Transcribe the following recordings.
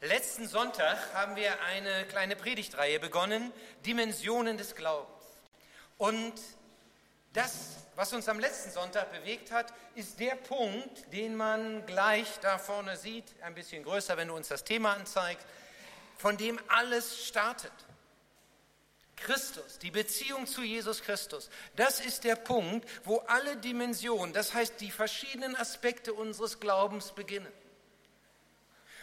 Letzten Sonntag haben wir eine kleine Predigtreihe begonnen, Dimensionen des Glaubens. Und das, was uns am letzten Sonntag bewegt hat, ist der Punkt, den man gleich da vorne sieht, ein bisschen größer, wenn du uns das Thema anzeigst, von dem alles startet. Christus, die Beziehung zu Jesus Christus, das ist der Punkt, wo alle Dimensionen, das heißt die verschiedenen Aspekte unseres Glaubens beginnen.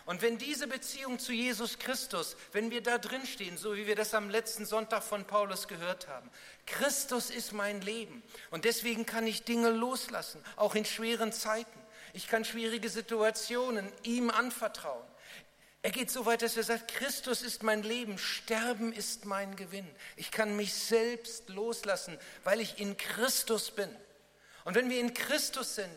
Und wenn diese Beziehung zu Jesus Christus, wenn wir da drin stehen, so wie wir das am letzten Sonntag von Paulus gehört haben, Christus ist mein Leben und deswegen kann ich Dinge loslassen, auch in schweren Zeiten. Ich kann schwierige Situationen ihm anvertrauen. Er geht so weit, dass er sagt, Christus ist mein Leben, Sterben ist mein Gewinn. Ich kann mich selbst loslassen, weil ich in Christus bin. Und wenn wir in Christus sind,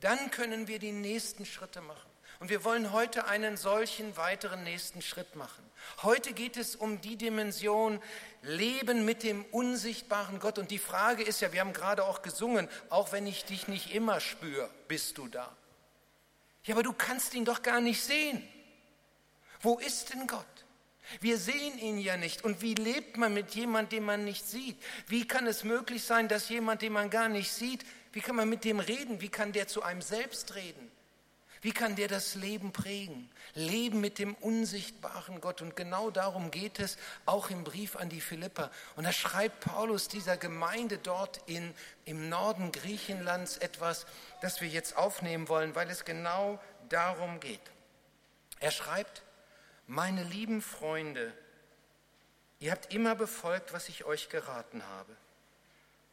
dann können wir die nächsten Schritte machen. Und wir wollen heute einen solchen weiteren nächsten Schritt machen. Heute geht es um die Dimension Leben mit dem unsichtbaren Gott. Und die Frage ist ja, wir haben gerade auch gesungen, auch wenn ich dich nicht immer spüre, bist du da. Ja, aber du kannst ihn doch gar nicht sehen. Wo ist denn Gott? Wir sehen ihn ja nicht. Und wie lebt man mit jemandem, den man nicht sieht? Wie kann es möglich sein, dass jemand, den man gar nicht sieht, wie kann man mit dem reden? Wie kann der zu einem selbst reden? Wie kann der das Leben prägen? Leben mit dem unsichtbaren Gott. Und genau darum geht es auch im Brief an die Philipper. Und da schreibt Paulus dieser Gemeinde dort in, im Norden Griechenlands etwas, das wir jetzt aufnehmen wollen, weil es genau darum geht. Er schreibt, meine lieben Freunde, ihr habt immer befolgt, was ich euch geraten habe.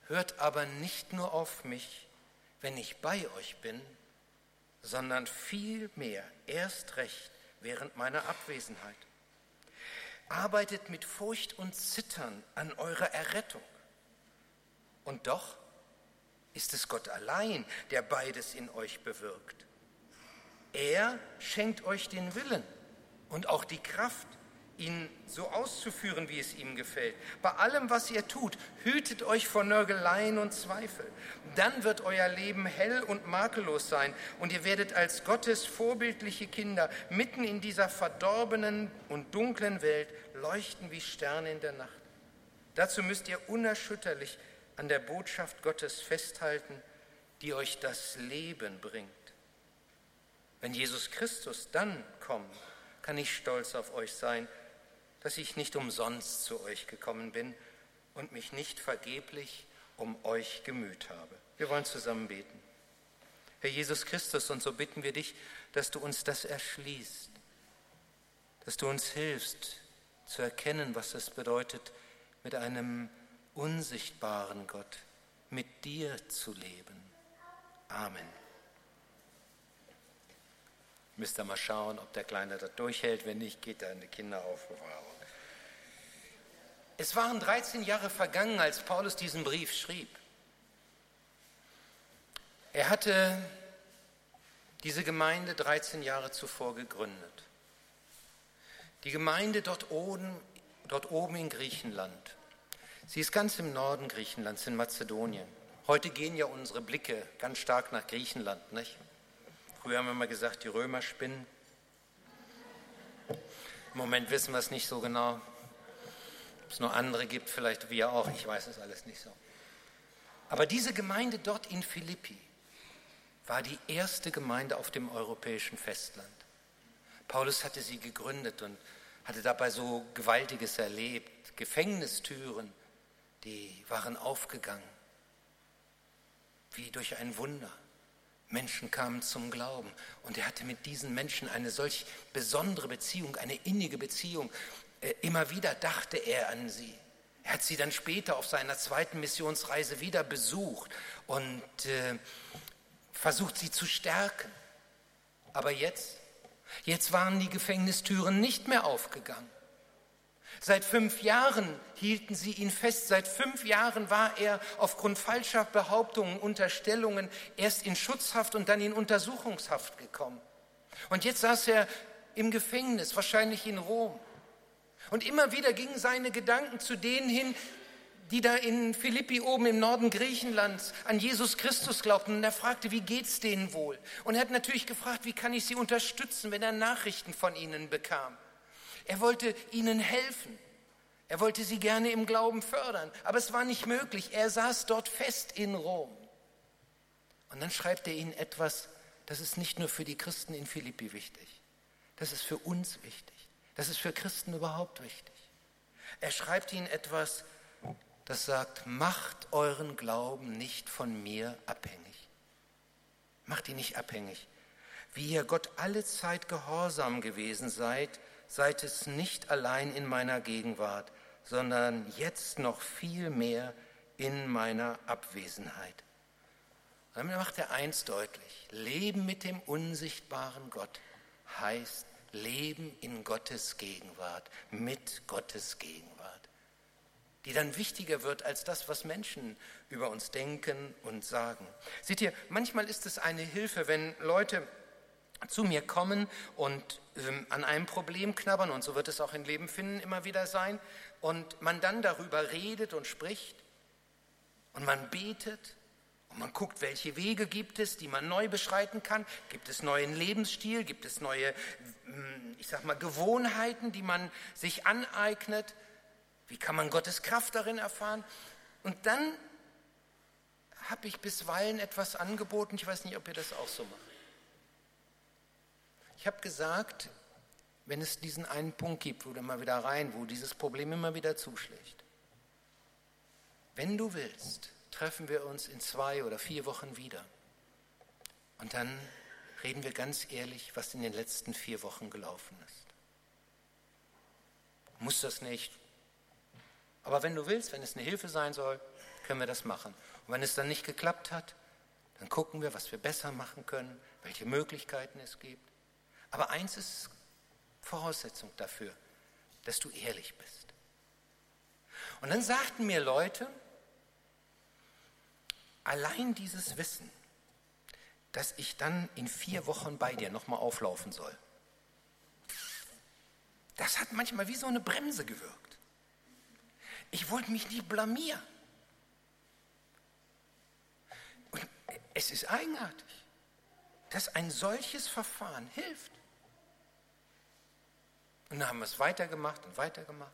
Hört aber nicht nur auf mich, wenn ich bei euch bin, sondern vielmehr erst recht während meiner Abwesenheit. Arbeitet mit Furcht und Zittern an eurer Errettung. Und doch ist es Gott allein, der beides in euch bewirkt. Er schenkt euch den Willen und auch die Kraft, ihn so auszuführen, wie es ihm gefällt. Bei allem, was ihr tut, hütet euch vor Nörgeleien und Zweifel. Dann wird euer Leben hell und makellos sein und ihr werdet als Gottes vorbildliche Kinder mitten in dieser verdorbenen und dunklen Welt leuchten wie Sterne in der Nacht. Dazu müsst ihr unerschütterlich an der Botschaft Gottes festhalten, die euch das Leben bringt. Wenn Jesus Christus dann kommt, kann ich stolz auf euch sein, dass ich nicht umsonst zu euch gekommen bin und mich nicht vergeblich um euch gemüht habe. Wir wollen zusammen beten. Herr Jesus Christus, und so bitten wir dich, dass du uns das erschließt, dass du uns hilfst zu erkennen, was es bedeutet, mit einem unsichtbaren Gott, mit dir zu leben. Amen. Müsst ihr mal schauen, ob der Kleine das durchhält. Wenn nicht, geht er in die Kinderaufbewahrung. Es waren 13 Jahre vergangen, als Paulus diesen Brief schrieb. Er hatte diese Gemeinde 13 Jahre zuvor gegründet. Die Gemeinde dort oben, dort oben in Griechenland. Sie ist ganz im Norden Griechenlands, in Mazedonien. Heute gehen ja unsere Blicke ganz stark nach Griechenland, nicht? Früher haben wir mal gesagt, die Römer spinnen. Im Moment wissen wir es nicht so genau. Ob es noch andere gibt, vielleicht wir auch, ich weiß es alles nicht so. Aber diese Gemeinde dort in Philippi war die erste Gemeinde auf dem europäischen Festland. Paulus hatte sie gegründet und hatte dabei so Gewaltiges erlebt. Gefängnistüren, die waren aufgegangen, wie durch ein Wunder. Menschen kamen zum Glauben und er hatte mit diesen Menschen eine solch besondere Beziehung, eine innige Beziehung. Immer wieder dachte er an sie. Er hat sie dann später auf seiner zweiten Missionsreise wieder besucht und äh, versucht, sie zu stärken. Aber jetzt, jetzt waren die Gefängnistüren nicht mehr aufgegangen. Seit fünf Jahren hielten sie ihn fest. Seit fünf Jahren war er aufgrund falscher Behauptungen, Unterstellungen erst in Schutzhaft und dann in Untersuchungshaft gekommen. Und jetzt saß er im Gefängnis, wahrscheinlich in Rom. Und immer wieder gingen seine Gedanken zu denen hin, die da in Philippi oben im Norden Griechenlands an Jesus Christus glaubten. Und er fragte, wie geht's denen wohl? Und er hat natürlich gefragt, wie kann ich sie unterstützen, wenn er Nachrichten von ihnen bekam. Er wollte ihnen helfen. Er wollte sie gerne im Glauben fördern, aber es war nicht möglich. Er saß dort fest in Rom. Und dann schreibt er ihnen etwas, das ist nicht nur für die Christen in Philippi wichtig, das ist für uns wichtig, das ist für Christen überhaupt wichtig. Er schreibt ihnen etwas, das sagt, macht euren Glauben nicht von mir abhängig. Macht ihn nicht abhängig. Wie ihr Gott alle Zeit gehorsam gewesen seid, seid es nicht allein in meiner Gegenwart, sondern jetzt noch viel mehr in meiner Abwesenheit. Dann macht er eins deutlich. Leben mit dem unsichtbaren Gott heißt Leben in Gottes Gegenwart, mit Gottes Gegenwart die dann wichtiger wird als das, was Menschen über uns denken und sagen. Seht ihr, manchmal ist es eine Hilfe, wenn Leute zu mir kommen und ähm, an einem Problem knabbern, und so wird es auch im Leben finden immer wieder sein, und man dann darüber redet und spricht und man betet und man guckt, welche Wege gibt es, die man neu beschreiten kann. Gibt es neuen Lebensstil? Gibt es neue, hm, ich sag mal, Gewohnheiten, die man sich aneignet? Wie kann man Gottes Kraft darin erfahren? Und dann habe ich bisweilen etwas angeboten, ich weiß nicht, ob ihr das auch so macht. Ich habe gesagt, wenn es diesen einen Punkt gibt, wo du immer wieder rein, wo dieses Problem immer wieder zuschlägt, wenn du willst, treffen wir uns in zwei oder vier Wochen wieder. Und dann reden wir ganz ehrlich, was in den letzten vier Wochen gelaufen ist. Muss das nicht aber wenn du willst, wenn es eine Hilfe sein soll, können wir das machen. Und wenn es dann nicht geklappt hat, dann gucken wir, was wir besser machen können, welche Möglichkeiten es gibt. Aber eins ist Voraussetzung dafür, dass du ehrlich bist. Und dann sagten mir Leute, allein dieses Wissen, dass ich dann in vier Wochen bei dir nochmal auflaufen soll, das hat manchmal wie so eine Bremse gewirkt. Ich wollte mich nicht blamieren. Und es ist eigenartig, dass ein solches Verfahren hilft. Und dann haben wir es weitergemacht und weitergemacht.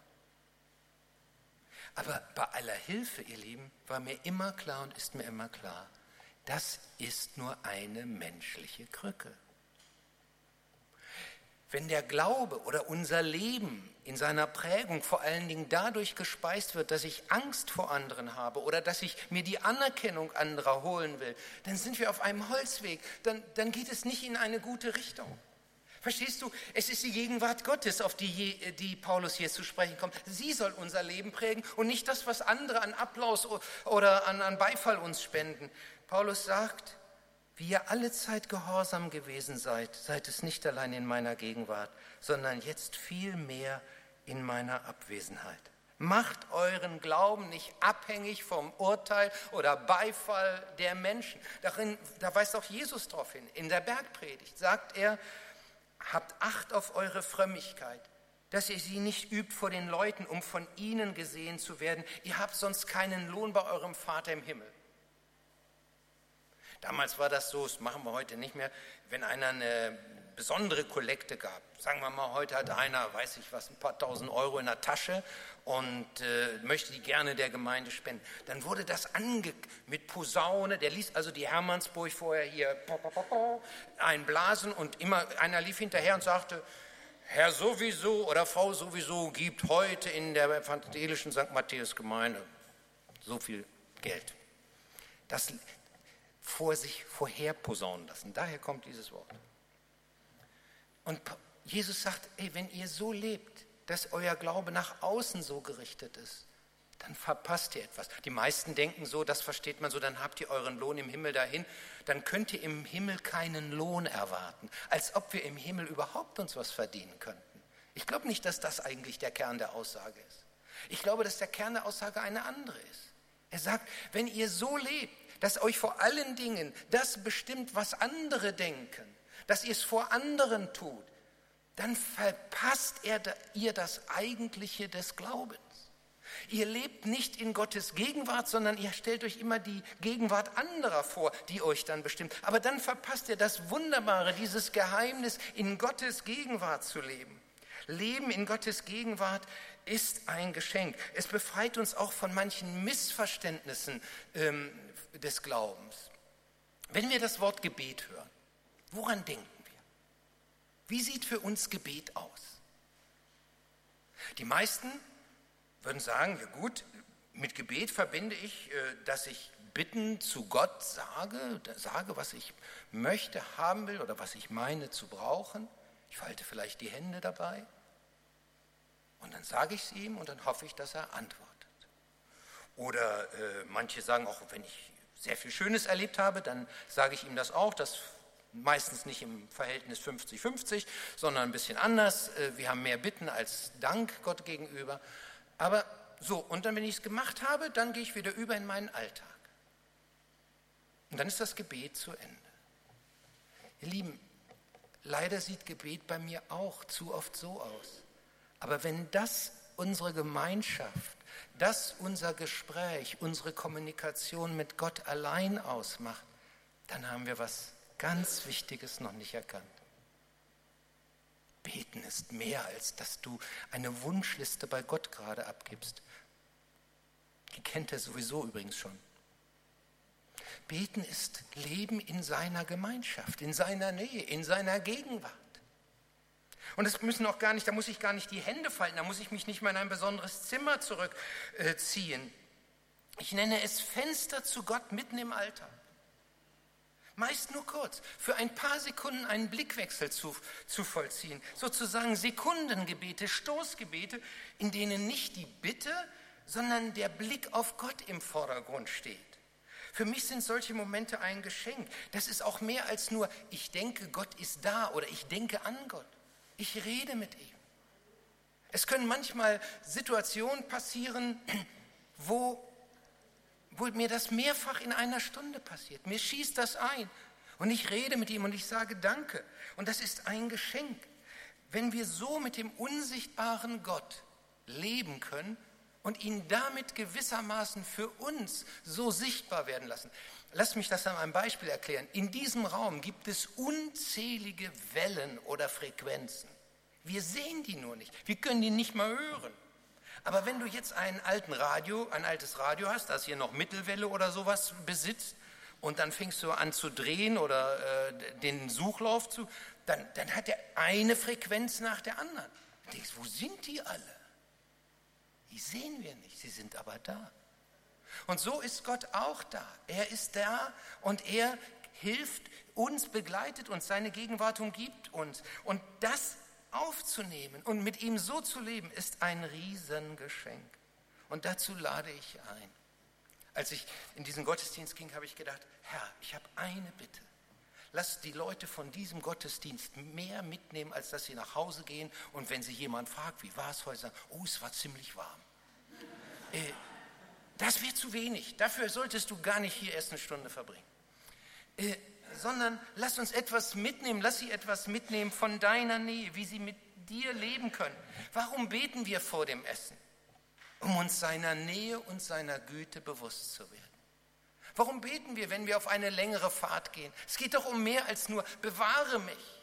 Aber bei aller Hilfe, ihr Lieben, war mir immer klar und ist mir immer klar, das ist nur eine menschliche Krücke. Wenn der Glaube oder unser Leben in seiner Prägung vor allen Dingen dadurch gespeist wird, dass ich Angst vor anderen habe oder dass ich mir die Anerkennung anderer holen will, dann sind wir auf einem Holzweg, dann, dann geht es nicht in eine gute Richtung. Verstehst du? Es ist die Gegenwart Gottes, auf die, die Paulus hier zu sprechen kommt. Sie soll unser Leben prägen und nicht das, was andere an Applaus oder an, an Beifall uns spenden. Paulus sagt, wie ihr alle Zeit gehorsam gewesen seid, seid es nicht allein in meiner Gegenwart, sondern jetzt viel mehr in meiner Abwesenheit. Macht euren Glauben nicht abhängig vom Urteil oder Beifall der Menschen. Darin, da weist auch Jesus darauf hin. In der Bergpredigt sagt er, habt Acht auf eure Frömmigkeit, dass ihr sie nicht übt vor den Leuten, um von ihnen gesehen zu werden. Ihr habt sonst keinen Lohn bei eurem Vater im Himmel. Damals war das so, das machen wir heute nicht mehr, wenn einer eine besondere Kollekte gab. Sagen wir mal, heute hat einer, weiß ich was, ein paar tausend Euro in der Tasche und äh, möchte die gerne der Gemeinde spenden. Dann wurde das ange mit Posaune, der ließ also die Hermannsburg vorher hier einblasen und immer einer lief hinterher und sagte, Herr sowieso oder Frau sowieso gibt heute in der evangelischen St. Matthäus Gemeinde so viel Geld. Das, vor sich vorher posaunen lassen. Daher kommt dieses Wort. Und Jesus sagt, ey, wenn ihr so lebt, dass euer Glaube nach außen so gerichtet ist, dann verpasst ihr etwas. Die meisten denken so, das versteht man so, dann habt ihr euren Lohn im Himmel dahin, dann könnt ihr im Himmel keinen Lohn erwarten, als ob wir im Himmel überhaupt uns was verdienen könnten. Ich glaube nicht, dass das eigentlich der Kern der Aussage ist. Ich glaube, dass der Kern der Aussage eine andere ist. Er sagt, wenn ihr so lebt, dass euch vor allen Dingen das bestimmt, was andere denken, dass ihr es vor anderen tut, dann verpasst er, ihr das Eigentliche des Glaubens. Ihr lebt nicht in Gottes Gegenwart, sondern ihr stellt euch immer die Gegenwart anderer vor, die euch dann bestimmt. Aber dann verpasst ihr das Wunderbare, dieses Geheimnis, in Gottes Gegenwart zu leben. Leben in Gottes Gegenwart ist ein Geschenk. Es befreit uns auch von manchen Missverständnissen ähm, des Glaubens. Wenn wir das Wort Gebet hören, woran denken? Wie sieht für uns Gebet aus? Die meisten würden sagen, ja gut, mit Gebet verbinde ich, äh, dass ich Bitten zu Gott sage, sage, was ich möchte, haben will oder was ich meine zu brauchen. Ich falte vielleicht die Hände dabei und dann sage ich es ihm und dann hoffe ich, dass er antwortet. Oder äh, manche sagen auch, wenn ich sehr viel Schönes erlebt habe, dann sage ich ihm das auch, das meistens nicht im Verhältnis 50-50, sondern ein bisschen anders. Äh, wir haben mehr Bitten als Dank Gott gegenüber. Aber so, und dann, wenn ich es gemacht habe, dann gehe ich wieder über in meinen Alltag. Und dann ist das Gebet zu Ende. Ihr Lieben, leider sieht Gebet bei mir auch zu oft so aus. Aber wenn das unsere Gemeinschaft, das unser Gespräch, unsere Kommunikation mit Gott allein ausmacht, dann haben wir was ganz Wichtiges noch nicht erkannt. Beten ist mehr, als dass du eine Wunschliste bei Gott gerade abgibst. Die kennt er sowieso übrigens schon. Beten ist Leben in seiner Gemeinschaft, in seiner Nähe, in seiner Gegenwart. Und das müssen auch gar nicht, da muss ich gar nicht die Hände falten, da muss ich mich nicht mal in ein besonderes Zimmer zurückziehen. Ich nenne es Fenster zu Gott mitten im Alltag. Meist nur kurz, für ein paar Sekunden einen Blickwechsel zu, zu vollziehen. Sozusagen Sekundengebete, Stoßgebete, in denen nicht die Bitte, sondern der Blick auf Gott im Vordergrund steht. Für mich sind solche Momente ein Geschenk. Das ist auch mehr als nur, ich denke, Gott ist da oder ich denke an Gott. Ich rede mit ihm. Es können manchmal Situationen passieren, wo wo mir das mehrfach in einer Stunde passiert. Mir schießt das ein und ich rede mit ihm und ich sage Danke. Und das ist ein Geschenk. Wenn wir so mit dem unsichtbaren Gott leben können und ihn damit gewissermaßen für uns so sichtbar werden lassen. Lass mich das an einem Beispiel erklären. In diesem Raum gibt es unzählige Wellen oder Frequenzen. Wir sehen die nur nicht. Wir können die nicht mal hören. Aber wenn du jetzt einen alten Radio, ein altes Radio hast, das hier noch Mittelwelle oder sowas besitzt, und dann fängst du an zu drehen oder äh, den Suchlauf zu, dann, dann hat er eine Frequenz nach der anderen. Du denkst, wo sind die alle? Die sehen wir nicht, sie sind aber da. Und so ist Gott auch da. Er ist da und er hilft uns, begleitet uns, seine Gegenwart umgibt uns. Und das aufzunehmen und mit ihm so zu leben, ist ein Riesengeschenk. Und dazu lade ich ein. Als ich in diesen Gottesdienst ging, habe ich gedacht, Herr, ich habe eine Bitte. Lass die Leute von diesem Gottesdienst mehr mitnehmen, als dass sie nach Hause gehen und wenn sie jemand fragt, wie war es heute, sagen, oh, es war ziemlich warm. Äh, das wird zu wenig. Dafür solltest du gar nicht hier erst eine Stunde verbringen. Äh, sondern lass uns etwas mitnehmen, lass sie etwas mitnehmen von deiner Nähe, wie sie mit dir leben können. Warum beten wir vor dem Essen? Um uns seiner Nähe und seiner Güte bewusst zu werden. Warum beten wir, wenn wir auf eine längere Fahrt gehen? Es geht doch um mehr als nur, bewahre mich.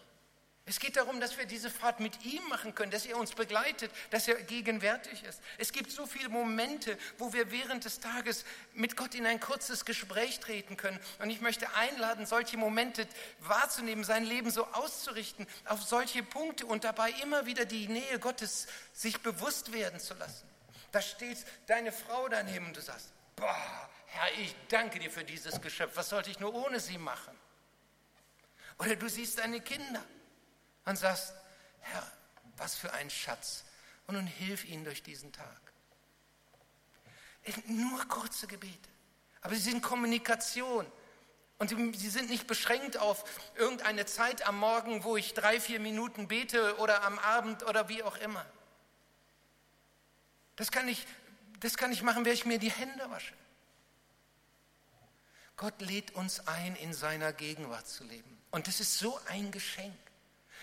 Es geht darum, dass wir diese Fahrt mit ihm machen können, dass er uns begleitet, dass er gegenwärtig ist. Es gibt so viele Momente, wo wir während des Tages mit Gott in ein kurzes Gespräch treten können. Und ich möchte einladen, solche Momente wahrzunehmen, sein Leben so auszurichten, auf solche Punkte und dabei immer wieder die Nähe Gottes sich bewusst werden zu lassen. Da steht deine Frau daneben und du sagst, boah, Herr, ich danke dir für dieses Geschöpf. Was sollte ich nur ohne sie machen? Oder du siehst deine Kinder und sagst, Herr, was für ein Schatz. Und nun hilf ihnen durch diesen Tag. Nur kurze Gebete. Aber sie sind Kommunikation. Und sie sind nicht beschränkt auf irgendeine Zeit am Morgen, wo ich drei, vier Minuten bete oder am Abend oder wie auch immer. Das kann ich, das kann ich machen, wenn ich mir die Hände wasche. Gott lädt uns ein, in seiner Gegenwart zu leben. Und das ist so ein Geschenk.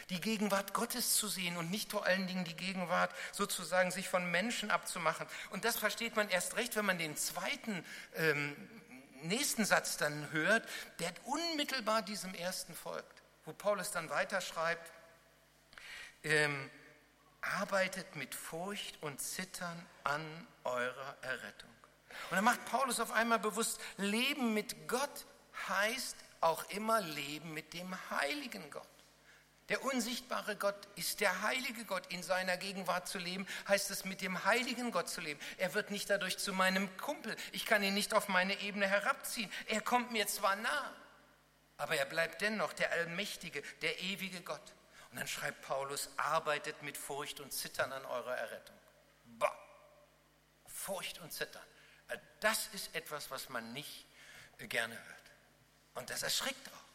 Die Gegenwart Gottes zu sehen und nicht vor allen Dingen die Gegenwart sozusagen sich von Menschen abzumachen. Und das versteht man erst recht, wenn man den zweiten ähm, nächsten Satz dann hört, der unmittelbar diesem ersten folgt, wo Paulus dann weiterschreibt, ähm, arbeitet mit Furcht und Zittern an eurer Errettung. Und dann macht Paulus auf einmal bewusst, Leben mit Gott heißt auch immer Leben mit dem heiligen Gott. Der unsichtbare Gott ist der heilige Gott. In seiner Gegenwart zu leben, heißt es mit dem heiligen Gott zu leben. Er wird nicht dadurch zu meinem Kumpel. Ich kann ihn nicht auf meine Ebene herabziehen. Er kommt mir zwar nah, aber er bleibt dennoch der allmächtige, der ewige Gott. Und dann schreibt Paulus, arbeitet mit Furcht und Zittern an eurer Errettung. Bah! Furcht und Zittern. Das ist etwas, was man nicht gerne hört. Und das erschrickt auch.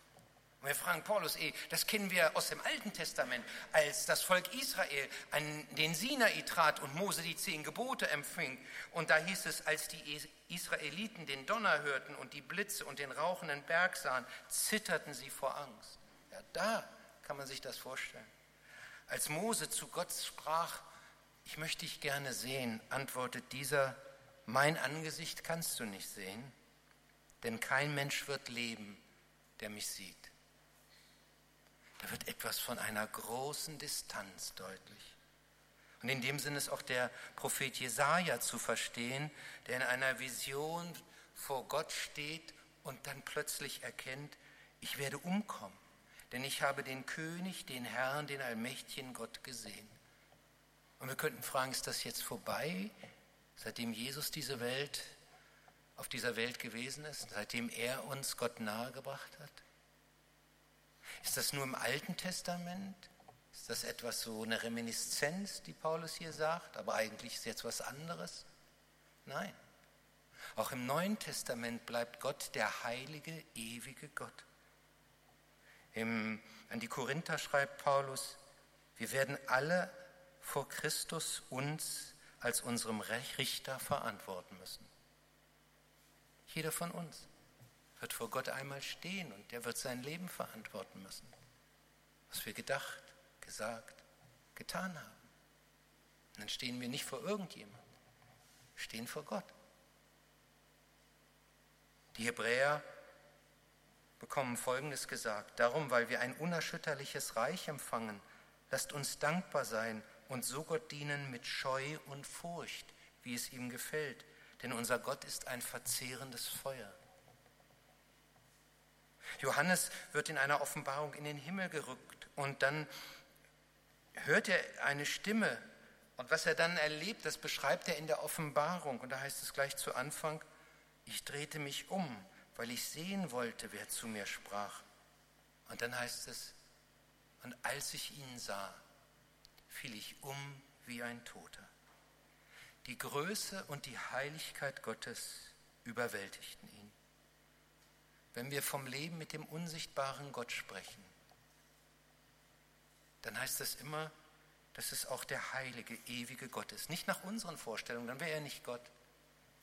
Und wir fragen Paulus, eh, das kennen wir aus dem Alten Testament, als das Volk Israel an den Sinai trat und Mose die zehn Gebote empfing. Und da hieß es, als die Israeliten den Donner hörten und die Blitze und den rauchenden Berg sahen, zitterten sie vor Angst. Ja, da kann man sich das vorstellen. Als Mose zu Gott sprach, ich möchte dich gerne sehen, antwortet dieser, mein Angesicht kannst du nicht sehen, denn kein Mensch wird leben, der mich sieht. Da wird etwas von einer großen Distanz deutlich. Und in dem Sinne ist auch der Prophet Jesaja zu verstehen, der in einer Vision vor Gott steht und dann plötzlich erkennt, ich werde umkommen, denn ich habe den König, den Herrn, den allmächtigen Gott gesehen. Und wir könnten fragen, ist das jetzt vorbei, seitdem Jesus diese Welt auf dieser Welt gewesen ist, seitdem er uns Gott nahegebracht hat? Ist das nur im Alten Testament? Ist das etwas so eine Reminiszenz, die Paulus hier sagt, aber eigentlich ist jetzt was anderes? Nein. Auch im Neuen Testament bleibt Gott der heilige, ewige Gott. Im, an die Korinther schreibt Paulus, wir werden alle vor Christus uns als unserem Richter verantworten müssen. Jeder von uns wird vor Gott einmal stehen und der wird sein Leben verantworten müssen, was wir gedacht, gesagt, getan haben. Und dann stehen wir nicht vor irgendjemand, wir stehen vor Gott. Die Hebräer bekommen Folgendes gesagt. Darum, weil wir ein unerschütterliches Reich empfangen, lasst uns dankbar sein und so Gott dienen mit Scheu und Furcht, wie es ihm gefällt. Denn unser Gott ist ein verzehrendes Feuer. Johannes wird in einer Offenbarung in den Himmel gerückt und dann hört er eine Stimme und was er dann erlebt, das beschreibt er in der Offenbarung und da heißt es gleich zu Anfang, ich drehte mich um, weil ich sehen wollte, wer zu mir sprach. Und dann heißt es, und als ich ihn sah, fiel ich um wie ein Toter. Die Größe und die Heiligkeit Gottes überwältigten ihn wenn wir vom Leben mit dem unsichtbaren Gott sprechen, dann heißt das immer, dass es auch der heilige, ewige Gott ist. Nicht nach unseren Vorstellungen, dann wäre er nicht Gott.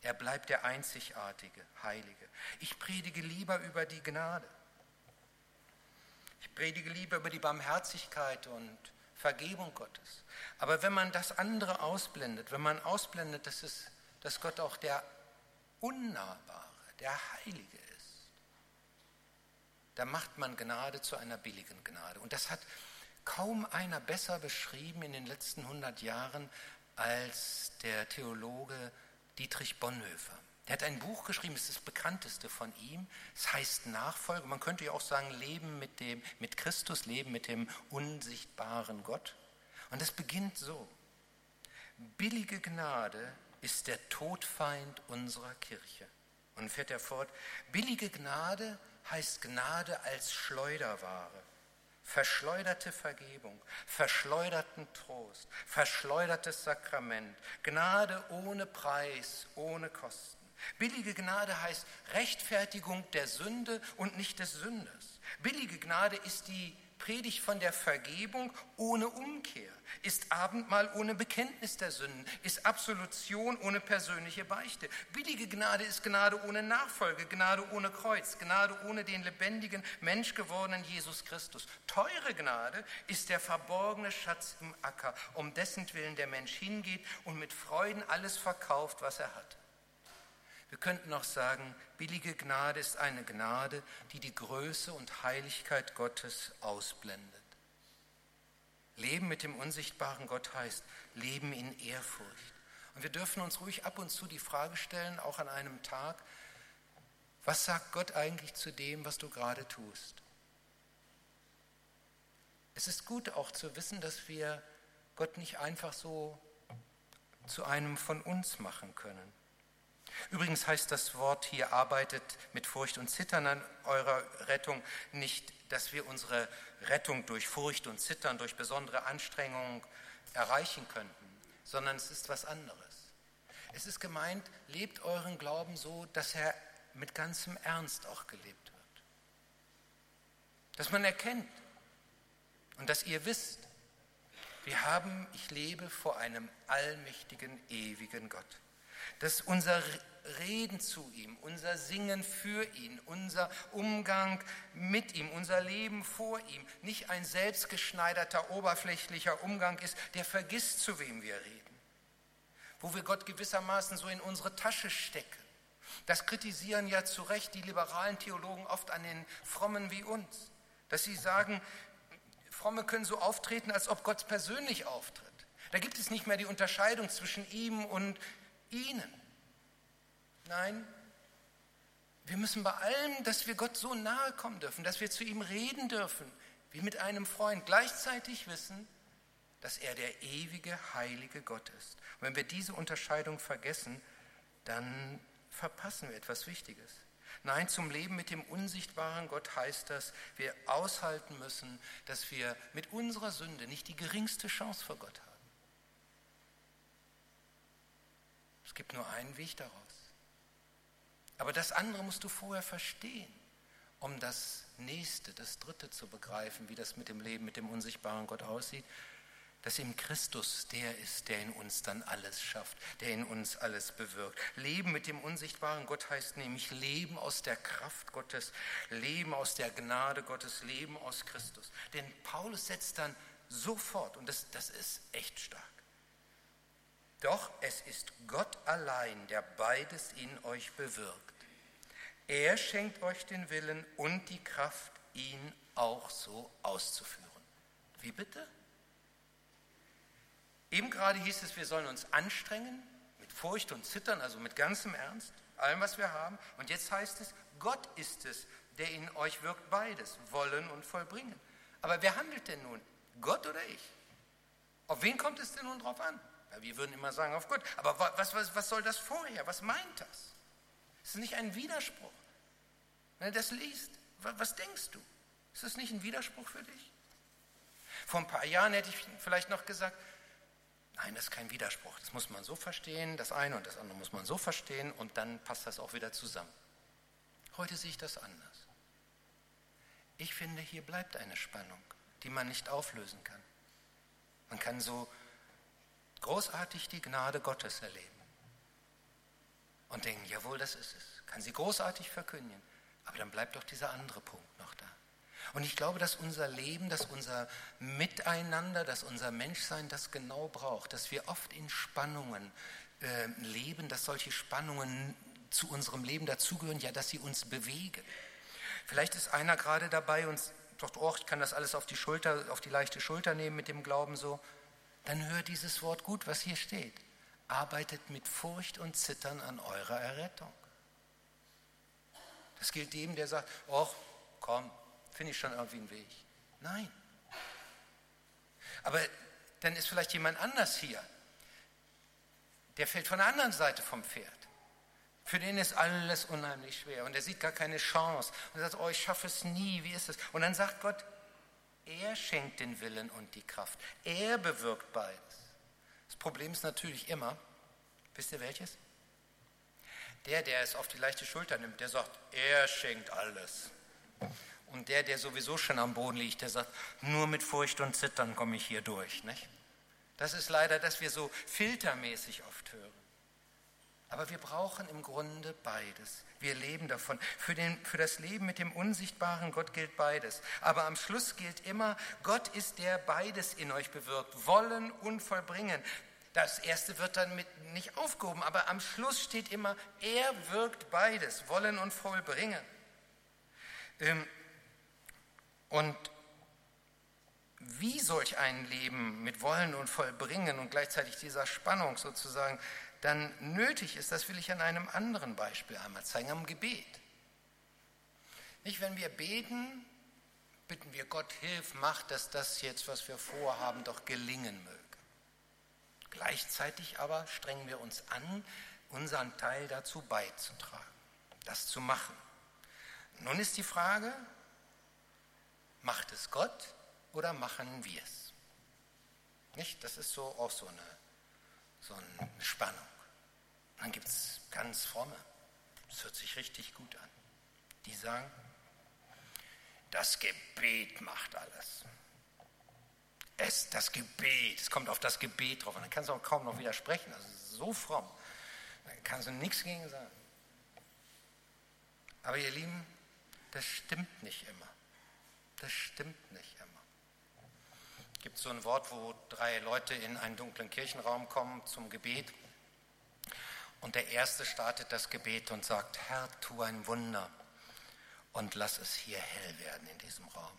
Er bleibt der einzigartige, heilige. Ich predige lieber über die Gnade. Ich predige lieber über die Barmherzigkeit und Vergebung Gottes. Aber wenn man das andere ausblendet, wenn man ausblendet, dass, es, dass Gott auch der Unnahbare, der Heilige da macht man Gnade zu einer billigen Gnade. Und das hat kaum einer besser beschrieben in den letzten 100 Jahren als der Theologe Dietrich Bonhoeffer. Der hat ein Buch geschrieben, es ist das bekannteste von ihm. Es heißt Nachfolge. Man könnte ja auch sagen, Leben mit, dem, mit Christus, Leben mit dem unsichtbaren Gott. Und das beginnt so. Billige Gnade ist der Todfeind unserer Kirche. Und fährt er fort, billige Gnade heißt Gnade als Schleuderware. Verschleuderte Vergebung, verschleuderten Trost, verschleudertes Sakrament, Gnade ohne Preis, ohne Kosten. Billige Gnade heißt Rechtfertigung der Sünde und nicht des Sünders. Billige Gnade ist die predigt von der Vergebung ohne Umkehr, ist Abendmahl ohne Bekenntnis der Sünden, ist Absolution ohne persönliche Beichte. Billige Gnade ist Gnade ohne Nachfolge, Gnade ohne Kreuz, Gnade ohne den lebendigen, menschgewordenen Jesus Christus. Teure Gnade ist der verborgene Schatz im Acker, um dessen Willen der Mensch hingeht und mit Freuden alles verkauft, was er hat. Wir könnten auch sagen, billige Gnade ist eine Gnade, die die Größe und Heiligkeit Gottes ausblendet. Leben mit dem unsichtbaren Gott heißt Leben in Ehrfurcht. Und wir dürfen uns ruhig ab und zu die Frage stellen, auch an einem Tag, was sagt Gott eigentlich zu dem, was du gerade tust? Es ist gut auch zu wissen, dass wir Gott nicht einfach so zu einem von uns machen können. Übrigens heißt das Wort hier, arbeitet mit Furcht und Zittern an eurer Rettung, nicht, dass wir unsere Rettung durch Furcht und Zittern, durch besondere Anstrengungen erreichen könnten, sondern es ist was anderes. Es ist gemeint, lebt euren Glauben so, dass er mit ganzem Ernst auch gelebt wird. Dass man erkennt und dass ihr wisst, wir haben, ich lebe vor einem allmächtigen, ewigen Gott dass unser Reden zu ihm, unser Singen für ihn, unser Umgang mit ihm, unser Leben vor ihm nicht ein selbstgeschneiderter, oberflächlicher Umgang ist, der vergisst, zu wem wir reden, wo wir Gott gewissermaßen so in unsere Tasche stecken. Das kritisieren ja zu Recht die liberalen Theologen oft an den Frommen wie uns, dass sie sagen, Fromme können so auftreten, als ob Gott persönlich auftritt. Da gibt es nicht mehr die Unterscheidung zwischen ihm und ihnen. Nein, wir müssen bei allem, dass wir Gott so nahe kommen dürfen, dass wir zu ihm reden dürfen, wie mit einem Freund, gleichzeitig wissen, dass er der ewige, heilige Gott ist. Und wenn wir diese Unterscheidung vergessen, dann verpassen wir etwas Wichtiges. Nein, zum Leben mit dem unsichtbaren Gott heißt das, wir aushalten müssen, dass wir mit unserer Sünde nicht die geringste Chance vor Gott haben. Es gibt nur einen Weg daraus. Aber das andere musst du vorher verstehen, um das nächste, das dritte zu begreifen, wie das mit dem Leben mit dem unsichtbaren Gott aussieht. Dass eben Christus der ist, der in uns dann alles schafft, der in uns alles bewirkt. Leben mit dem unsichtbaren Gott heißt nämlich Leben aus der Kraft Gottes, Leben aus der Gnade Gottes, Leben aus Christus. Denn Paulus setzt dann sofort, und das, das ist echt stark, doch es ist Gott allein, der beides in euch bewirkt. Er schenkt euch den Willen und die Kraft, ihn auch so auszuführen. Wie bitte? Eben gerade hieß es, wir sollen uns anstrengen, mit Furcht und Zittern, also mit ganzem Ernst, allem, was wir haben. Und jetzt heißt es, Gott ist es, der in euch wirkt beides, wollen und vollbringen. Aber wer handelt denn nun? Gott oder ich? Auf wen kommt es denn nun drauf an? Wir würden immer sagen, auf Gott. Aber was, was, was soll das vorher? Was meint das? Ist das nicht ein Widerspruch? Wenn du das liest, was denkst du? Ist das nicht ein Widerspruch für dich? Vor ein paar Jahren hätte ich vielleicht noch gesagt, nein, das ist kein Widerspruch. Das muss man so verstehen, das eine und das andere muss man so verstehen und dann passt das auch wieder zusammen. Heute sehe ich das anders. Ich finde, hier bleibt eine Spannung, die man nicht auflösen kann. Man kann so großartig die Gnade Gottes erleben und denken, jawohl, das ist es. Kann sie großartig verkündigen. Aber dann bleibt doch dieser andere Punkt noch da. Und ich glaube, dass unser Leben, dass unser Miteinander, dass unser Menschsein das genau braucht, dass wir oft in Spannungen äh, leben, dass solche Spannungen zu unserem Leben dazugehören, ja, dass sie uns bewegen. Vielleicht ist einer gerade dabei und sagt, oh, ich kann das alles auf die Schulter, auf die leichte Schulter nehmen mit dem Glauben so dann hört dieses Wort gut, was hier steht. Arbeitet mit Furcht und Zittern an eurer Errettung. Das gilt dem, der sagt, oh, komm, finde ich schon irgendwie einen Weg. Nein. Aber dann ist vielleicht jemand anders hier, der fällt von der anderen Seite vom Pferd. Für den ist alles unheimlich schwer und er sieht gar keine Chance und er sagt, oh, ich schaffe es nie, wie ist es? Und dann sagt Gott, er schenkt den Willen und die Kraft. Er bewirkt beides. Das Problem ist natürlich immer, wisst ihr welches? Der, der es auf die leichte Schulter nimmt, der sagt, er schenkt alles. Und der, der sowieso schon am Boden liegt, der sagt, nur mit Furcht und Zittern komme ich hier durch. Nicht? Das ist leider, dass wir so filtermäßig oft hören. Aber wir brauchen im Grunde beides. Wir leben davon. Für, den, für das Leben mit dem unsichtbaren Gott gilt beides. Aber am Schluss gilt immer, Gott ist der beides in euch bewirkt. Wollen und vollbringen. Das erste wird dann mit nicht aufgehoben, aber am Schluss steht immer, er wirkt beides, wollen und vollbringen. Ähm, und wie solch ein Leben mit Wollen und Vollbringen und gleichzeitig dieser Spannung sozusagen dann nötig ist, das will ich an einem anderen Beispiel einmal zeigen, am Gebet. Nicht, wenn wir beten, bitten wir Gott, hilf, mach, dass das jetzt, was wir vorhaben, doch gelingen möge. Gleichzeitig aber strengen wir uns an, unseren Teil dazu beizutragen, das zu machen. Nun ist die Frage, macht es Gott oder machen wir es? Nicht? Das ist so auch so eine, so eine Spannung. Dann gibt es ganz fromme, das hört sich richtig gut an. Die sagen, das Gebet macht alles. Es, das Gebet, es kommt auf das Gebet drauf. Und dann kannst du auch kaum noch widersprechen. Also so fromm. Da kannst du nichts gegen sagen. Aber ihr Lieben, das stimmt nicht immer. Das stimmt nicht immer. Es gibt so ein Wort, wo drei Leute in einen dunklen Kirchenraum kommen zum Gebet. Und der erste startet das Gebet und sagt, Herr, tu ein Wunder und lass es hier hell werden in diesem Raum.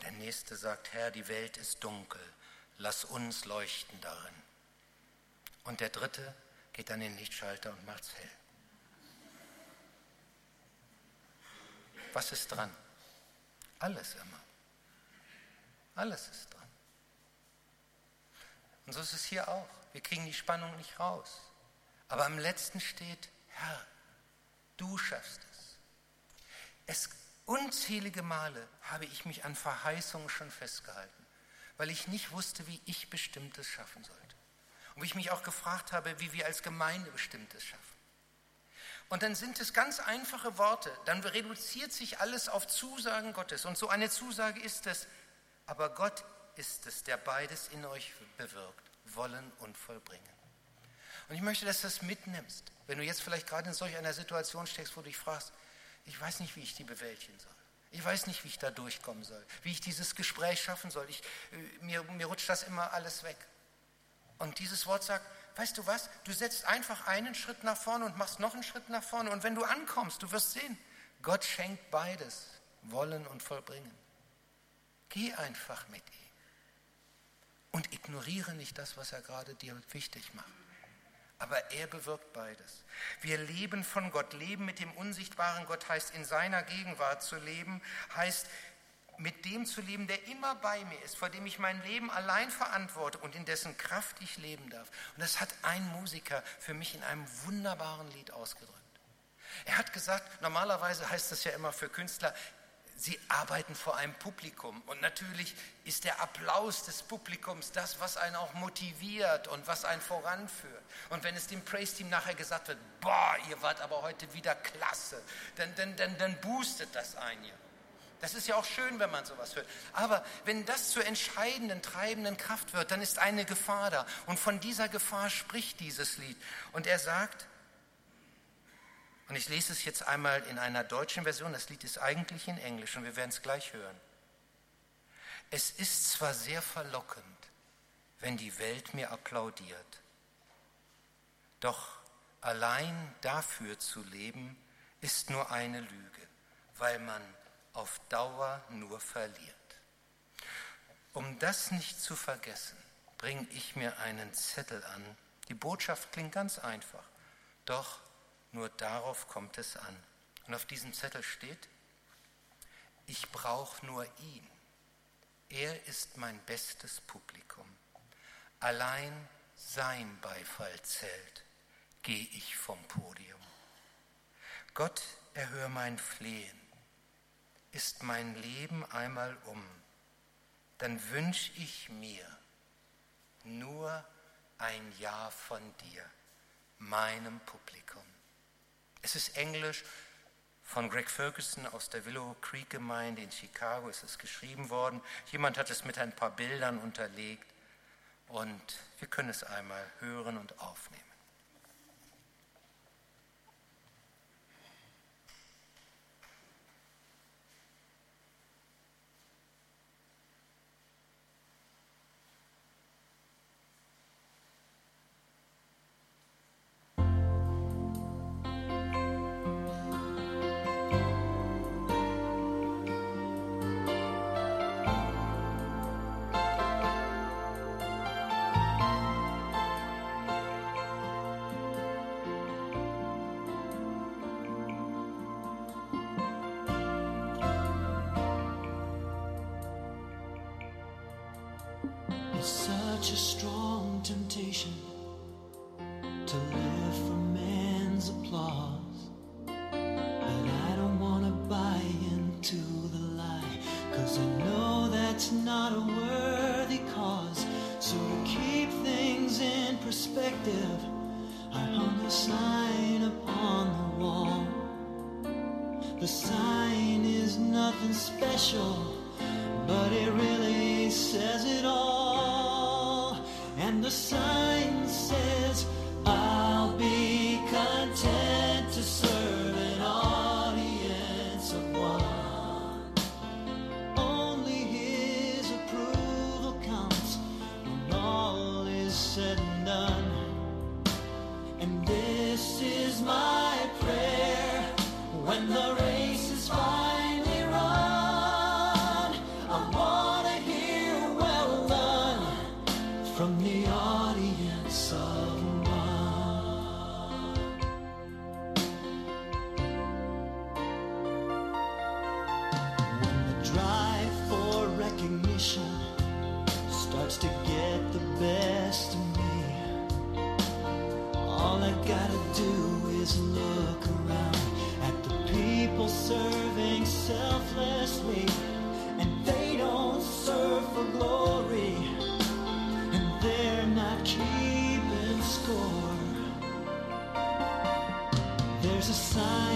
Der nächste sagt, Herr, die Welt ist dunkel, lass uns leuchten darin. Und der dritte geht an den Lichtschalter und macht es hell. Was ist dran? Alles immer. Alles ist dran. Und so ist es hier auch. Wir kriegen die Spannung nicht raus. Aber am letzten steht, Herr, du schaffst es. Es Unzählige Male habe ich mich an Verheißungen schon festgehalten, weil ich nicht wusste, wie ich Bestimmtes schaffen sollte. Und wie ich mich auch gefragt habe, wie wir als Gemeinde Bestimmtes schaffen. Und dann sind es ganz einfache Worte. Dann reduziert sich alles auf Zusagen Gottes. Und so eine Zusage ist es. Aber Gott ist es, der beides in euch bewirkt. Wollen und vollbringen. Und ich möchte, dass du das mitnimmst. Wenn du jetzt vielleicht gerade in solch einer Situation steckst, wo du dich fragst, ich weiß nicht, wie ich die bewältigen soll. Ich weiß nicht, wie ich da durchkommen soll, wie ich dieses Gespräch schaffen soll. Ich, äh, mir, mir rutscht das immer alles weg. Und dieses Wort sagt, weißt du was, du setzt einfach einen Schritt nach vorne und machst noch einen Schritt nach vorne. Und wenn du ankommst, du wirst sehen, Gott schenkt beides, wollen und vollbringen. Geh einfach mit ihm. Und ignoriere nicht das, was er gerade dir wichtig macht aber er bewirkt beides. Wir leben von Gott. Leben mit dem unsichtbaren Gott heißt, in seiner Gegenwart zu leben, heißt, mit dem zu leben, der immer bei mir ist, vor dem ich mein Leben allein verantworte und in dessen Kraft ich leben darf. Und das hat ein Musiker für mich in einem wunderbaren Lied ausgedrückt. Er hat gesagt, normalerweise heißt das ja immer für Künstler, sie arbeiten vor einem Publikum. Und natürlich ist der Applaus des Publikums das, was einen auch motiviert und was einen voranführt. Und wenn es dem Praise-Team nachher gesagt wird, boah, ihr wart aber heute wieder klasse, dann, dann, dann, dann boostet das einen ja. Das ist ja auch schön, wenn man sowas hört. Aber wenn das zur entscheidenden, treibenden Kraft wird, dann ist eine Gefahr da. Und von dieser Gefahr spricht dieses Lied. Und er sagt, und ich lese es jetzt einmal in einer deutschen Version. Das Lied ist eigentlich in Englisch und wir werden es gleich hören. Es ist zwar sehr verlockend, wenn die Welt mir applaudiert, doch allein dafür zu leben, ist nur eine Lüge, weil man auf Dauer nur verliert. Um das nicht zu vergessen, bringe ich mir einen Zettel an. Die Botschaft klingt ganz einfach, doch nur darauf kommt es an. Und auf diesem Zettel steht, ich brauche nur ihn. Er ist mein bestes Publikum. Allein sein Beifall zählt, gehe ich vom Podium. Gott, erhöre mein Flehen. Ist mein Leben einmal um, dann wünsche ich mir nur ein Ja von dir, meinem Publikum. Es ist Englisch von Greg Ferguson aus der Willow Creek Gemeinde in Chicago ist es geschrieben worden. Jemand hat es mit ein paar Bildern unterlegt und wir können es einmal hören und aufnehmen. Cause I know that's not a worthy cause. So to keep things in perspective, I hung a sign upon the wall. The sign is nothing special, but it really says it all. And the sign says, I'll be content. gotta do is look around at the people serving selflessly, and they don't serve for glory, and they're not keeping score. There's a sign.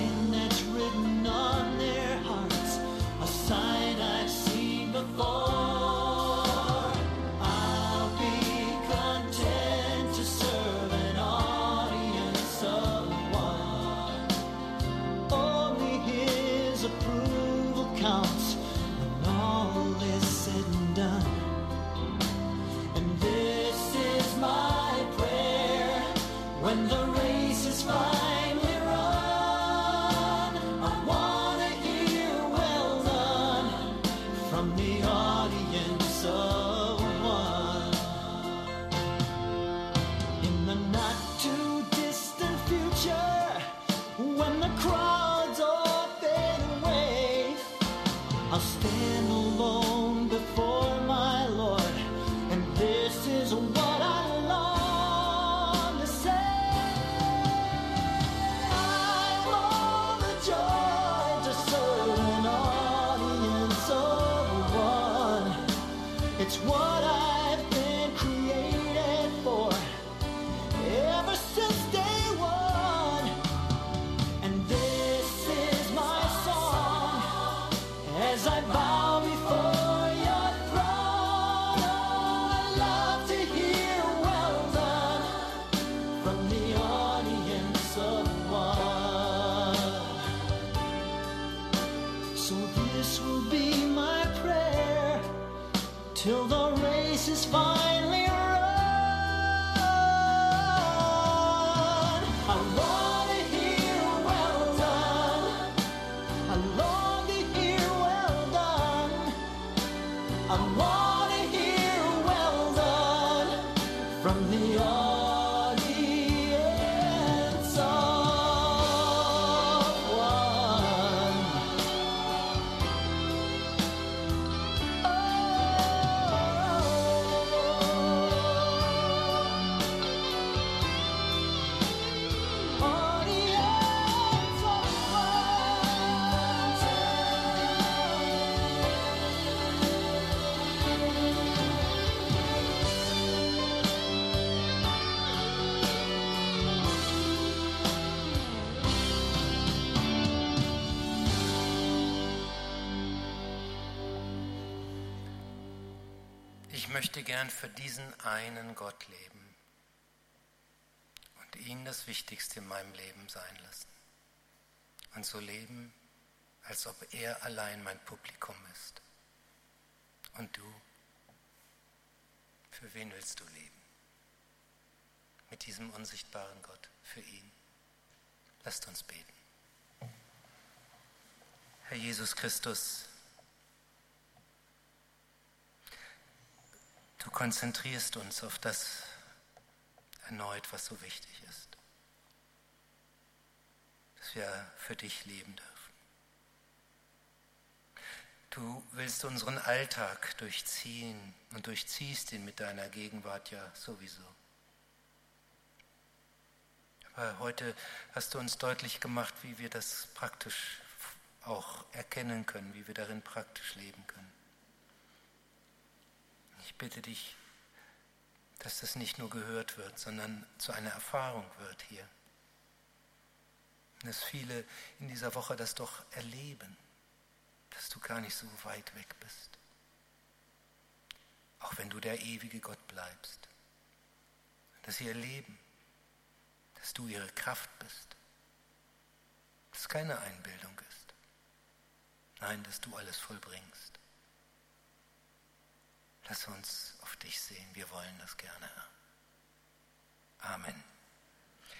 Gern für diesen einen Gott leben und ihn das Wichtigste in meinem Leben sein lassen. Und so leben, als ob er allein mein Publikum ist. Und du, für wen willst du leben? Mit diesem unsichtbaren Gott, für ihn. Lasst uns beten. Herr Jesus Christus, konzentrierst uns auf das erneut, was so wichtig ist, dass wir für dich leben dürfen. Du willst unseren Alltag durchziehen und durchziehst ihn mit deiner Gegenwart ja sowieso. Aber heute hast du uns deutlich gemacht, wie wir das praktisch auch erkennen können, wie wir darin praktisch leben können. Ich bitte dich, dass das nicht nur gehört wird, sondern zu einer Erfahrung wird hier. Dass viele in dieser Woche das doch erleben, dass du gar nicht so weit weg bist. Auch wenn du der ewige Gott bleibst. Dass sie erleben, dass du ihre Kraft bist. Dass es keine Einbildung ist. Nein, dass du alles vollbringst. Lass uns auf dich sehen. Wir wollen das gerne, Amen.